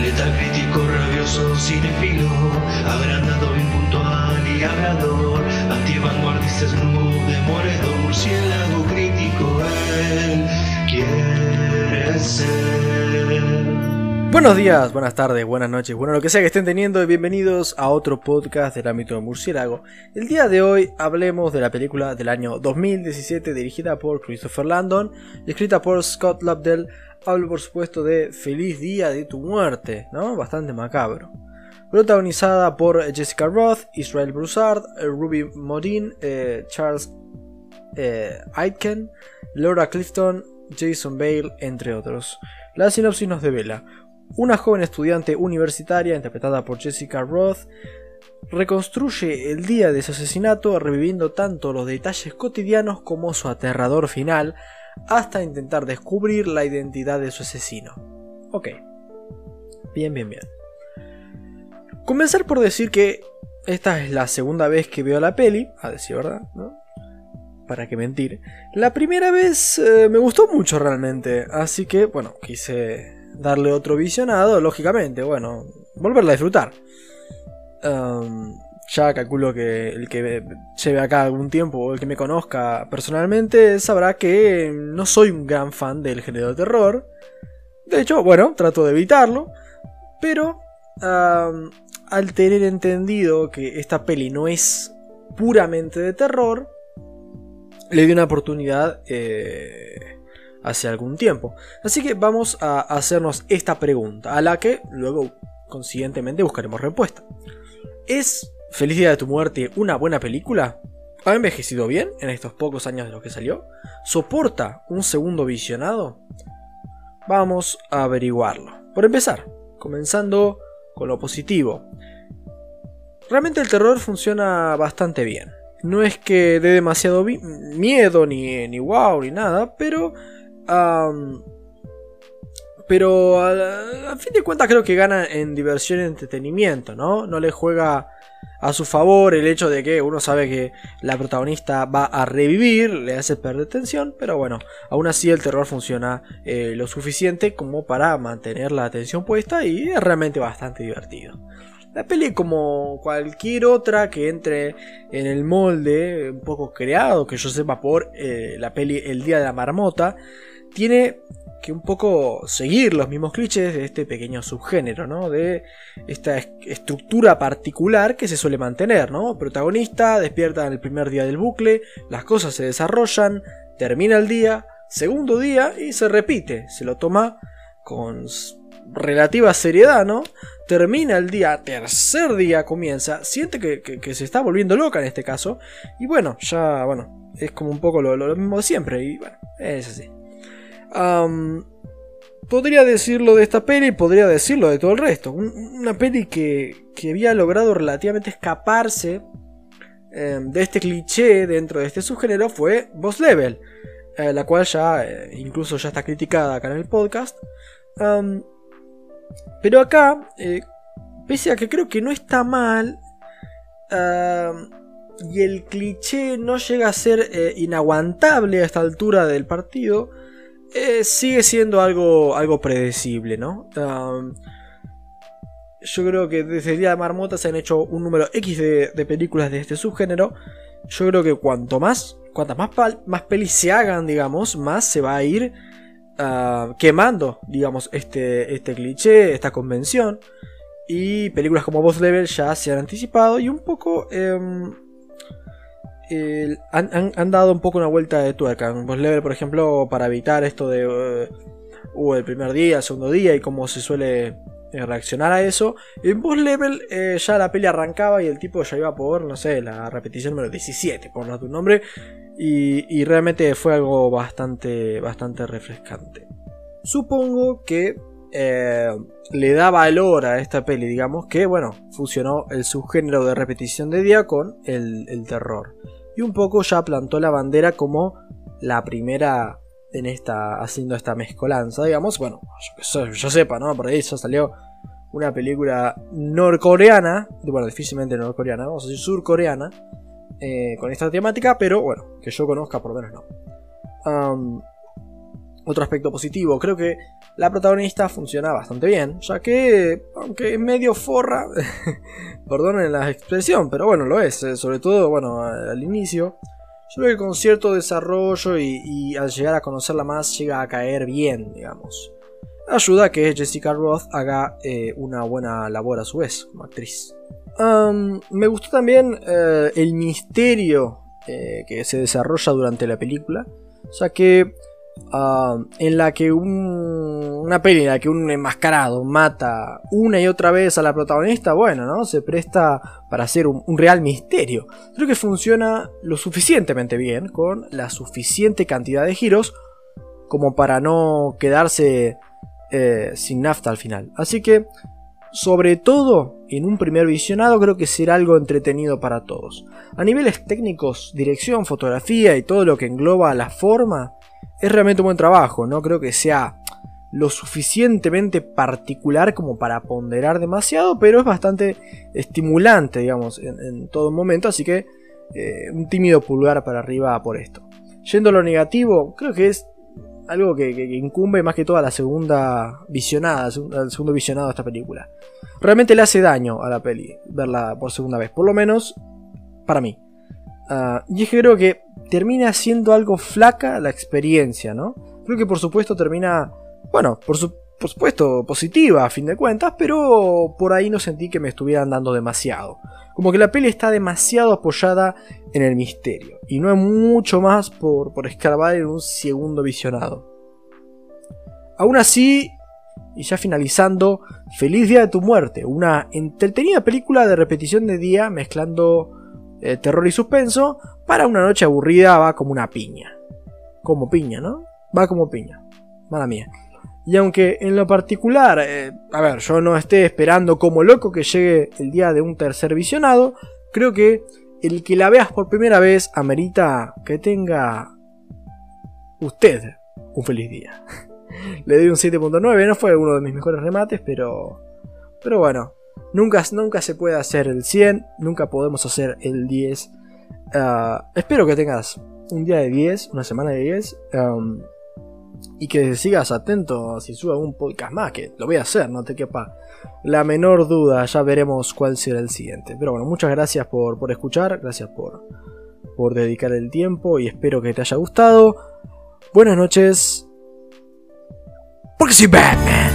Letal crítico, rabioso, cinefilo, agrandado, y murciélago crítico, él quiere ser. Buenos días, buenas tardes, buenas noches, bueno, lo que sea que estén teniendo, bienvenidos a otro podcast del ámbito de murciélago. El día de hoy hablemos de la película del año 2017 dirigida por Christopher Landon escrita por Scott Lobdell. Hablo por supuesto de Feliz Día de tu Muerte, ¿no? Bastante macabro. Protagonizada por Jessica Roth, Israel Broussard, Ruby Modin, eh, Charles eh, Aitken, Laura Clifton, Jason Bale, entre otros. La sinopsis nos devela una joven estudiante universitaria, interpretada por Jessica Roth, reconstruye el día de su asesinato reviviendo tanto los detalles cotidianos como su aterrador final, hasta intentar descubrir la identidad de su asesino. Ok. Bien, bien, bien. Comenzar por decir que esta es la segunda vez que veo la peli, a decir verdad, ¿no? Para qué mentir. La primera vez eh, me gustó mucho realmente, así que, bueno, quise darle otro visionado, lógicamente, bueno, volverla a disfrutar. Um, ya calculo que el que lleve acá algún tiempo o el que me conozca personalmente sabrá que no soy un gran fan del género de terror. De hecho, bueno, trato de evitarlo. Pero al tener entendido que esta peli no es puramente de terror, le di una oportunidad eh, hace algún tiempo. Así que vamos a hacernos esta pregunta, a la que luego consiguientemente buscaremos respuesta. ¿Es Feliz Día de tu Muerte una buena película? ¿Ha envejecido bien en estos pocos años de los que salió? ¿Soporta un segundo visionado? Vamos a averiguarlo. Por empezar, comenzando con lo positivo. Realmente el terror funciona bastante bien. No es que dé demasiado miedo, ni, ni wow, ni nada, pero pero a, fin de cuentas creo que gana en diversión y entretenimiento, ¿no? No le juega a su favor el hecho de que uno sabe que la protagonista va a revivir, le hace perder tensión, pero bueno, aún así el terror funciona eh, lo suficiente como para mantener la atención puesta y es realmente bastante divertido. La peli como cualquier otra que entre en el molde un poco creado, que yo sepa por eh, la peli El Día de la Marmota, tiene que un poco seguir los mismos clichés de este pequeño subgénero, ¿no? De esta estructura particular que se suele mantener, ¿no? Protagonista despierta en el primer día del bucle, las cosas se desarrollan, termina el día, segundo día y se repite, se lo toma con relativa seriedad, ¿no? Termina el día, tercer día comienza, siente que, se está volviendo loca en este caso, y bueno, ya, bueno, es como un poco lo, lo mismo de siempre, y bueno, es así podría decirlo de esta peli, podría decirlo de todo el resto. una peli que, había logrado relativamente escaparse em, de este cliché dentro de este subgénero fue Boss Level, eh, la cual ya eh, incluso ya está criticada acá en el podcast. pero acá, eh, pese a que creo que no está mal, y el cliché no llega a ser inaguantable a esta altura del partido, eh, sigue siendo algo, algo predecible, ¿no? yo creo que desde el Día de Marmota se han hecho un número X de, películas de este subgénero. Yo creo que cuanto más, cuantas más, más pelis se hagan, digamos, más se va a ir ah, quemando, digamos, este, este cliché, esta convención. Y películas como Boss Level ya se han anticipado y un poco em, han, dado un poco una vuelta de tuerca. En Boss Level, por ejemplo, para evitar esto de uh, el primer día, el segundo día y cómo se suele eh, reaccionar a eso. En Boss Level eh, ya la peli arrancaba y el tipo ya iba por, no sé, la repetición número 17, por no tu nombre. Y, realmente fue algo bastante, bastante refrescante. Supongo que eh, le da valor a esta peli, digamos que, bueno, fusionó el subgénero de repetición de día con el, terror y un poco ya plantó la bandera como la primera en esta haciendo esta mezcolanza, digamos, bueno, yo, sepa, ¿no? Por ahí ya salió una película norcoreana, bueno, difícilmente norcoreana, vamos a decir surcoreana, eh, con esta temática, pero bueno, que yo conozca por lo menos no. Otro aspecto positivo, creo que la protagonista funciona bastante bien, ya que, aunque es medio forra, perdonen la expresión, pero bueno, lo es, eh, sobre todo, bueno, al inicio. Yo creo que con cierto desarrollo y, al llegar a conocerla más llega a caer bien, digamos. Ayuda a que Jessica Roth haga eh, una buena labor a su vez como actriz. me gustó también eh, el misterio que se desarrolla durante la película. Sea que Ah, en la que una peli en la que un enmascarado mata una y otra vez a la protagonista, bueno, ¿no? Se presta para hacer un, real misterio. Creo que funciona lo suficientemente bien, con la suficiente cantidad de giros, como para no quedarse eh, sin nafta al final. Así que, sobre todo, en un primer visionado creo que será algo entretenido para todos. A niveles técnicos, dirección, fotografía y todo lo que engloba la forma, es realmente un buen trabajo, no creo que sea lo suficientemente particular como para ponderar demasiado, pero es bastante estimulante, digamos, en, todo momento, así que eh, un tímido pulgar para arriba por esto. Yendo a lo negativo, creo que es algo que, incumbe más que todo a la segunda visionada, al segundo visionado de esta película. Realmente le hace daño a la peli verla por segunda vez, por lo menos para mí. Ah, y es que creo que termina siendo algo flaca la experiencia, ¿no? Creo que por supuesto termina, bueno, por, supuesto positiva a fin de cuentas, pero por ahí no sentí que me estuvieran dando demasiado. Como que la peli está demasiado apoyada en el misterio, y no hay mucho más por, por escarbar en un segundo visionado. Aún así, y ya finalizando, Feliz Día de tu Muerte, una entretenida película de repetición de día mezclando eh, terror y suspenso, para una noche aburrida va como una piña. Como piña, ¿no? Va como piña. Mala mía. Y aunque en lo particular, eh, a ver, yo no esté esperando como loco que llegue el día de un tercer visionado, creo que el que la veas por primera vez amerita que tenga usted un feliz día. Le doy un 7.9, no fue uno de mis mejores remates, pero pero bueno, Nunca, nunca se puede hacer el 100, nunca podemos hacer el 10. Ah, espero que tengas un día de 10, una semana de 10. y que sigas atento si suba un podcast más, que lo voy a hacer, no te quepa la menor duda. Ya veremos cuál será el siguiente. Pero bueno, muchas gracias por, por escuchar, gracias por, por dedicar el tiempo y espero que te haya gustado. Buenas noches. Porque soy Batman.